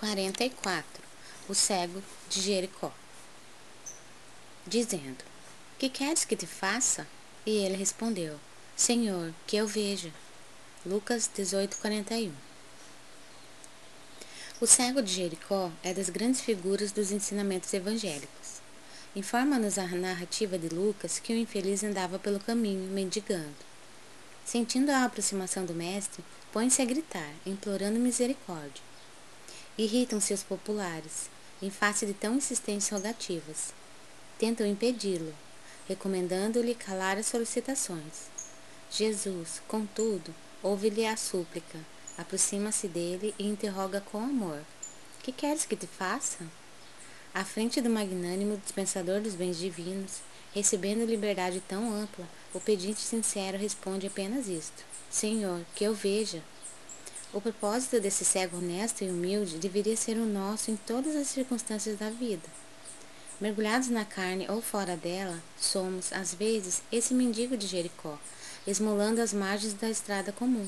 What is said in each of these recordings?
44 O cego de Jericó Dizendo: Que queres que te faça? E ele respondeu: Senhor, que eu veja. Lucas 18:41 O cego de Jericó é das grandes figuras dos ensinamentos evangélicos. Informa-nos a narrativa de Lucas que o infeliz andava pelo caminho, mendigando. Sentindo a aproximação do mestre, põe-se a gritar, implorando misericórdia. Irritam-se os populares, em face de tão insistentes rogativas. Tentam impedi-lo, recomendando-lhe calar as solicitações. Jesus, contudo, ouve-lhe a súplica, aproxima-se dele e interroga com amor: Que queres que te faça? À frente do magnânimo dispensador dos bens divinos, recebendo liberdade tão ampla, o pedinte sincero responde apenas isto: Senhor, que eu veja. O propósito desse cego honesto e humilde deveria ser o nosso em todas as circunstâncias da vida. Mergulhados na carne ou fora dela, somos, às vezes, esse mendigo de Jericó, esmolando as margens da estrada comum.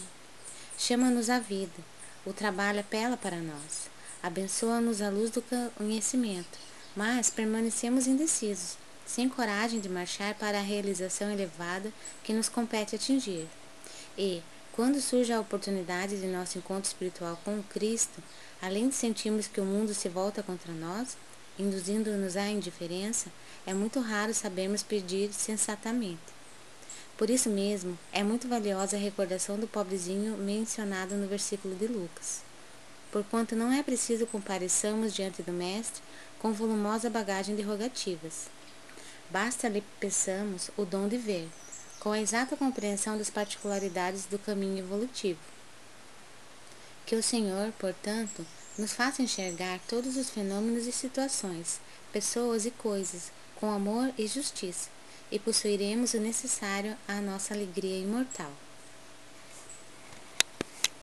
Chama-nos a vida, o trabalho apela para nós, abençoa-nos a luz do conhecimento, mas permanecemos indecisos, sem coragem de marchar para a realização elevada que nos compete atingir. E, quando surge a oportunidade de nosso encontro espiritual com Cristo, além de sentirmos que o mundo se volta contra nós, induzindo-nos à indiferença, é muito raro sabermos pedir sensatamente. Por isso mesmo, é muito valiosa a recordação do pobrezinho mencionado no versículo de Lucas. Porquanto não é preciso compareçamos diante do Mestre com volumosa bagagem de rogativas. Basta lhe peçamos o dom de ver, com a exata compreensão das particularidades do caminho evolutivo. Que o Senhor, portanto, nos faça enxergar todos os fenômenos e situações, pessoas e coisas, com amor e justiça, e possuiremos o necessário à nossa alegria imortal.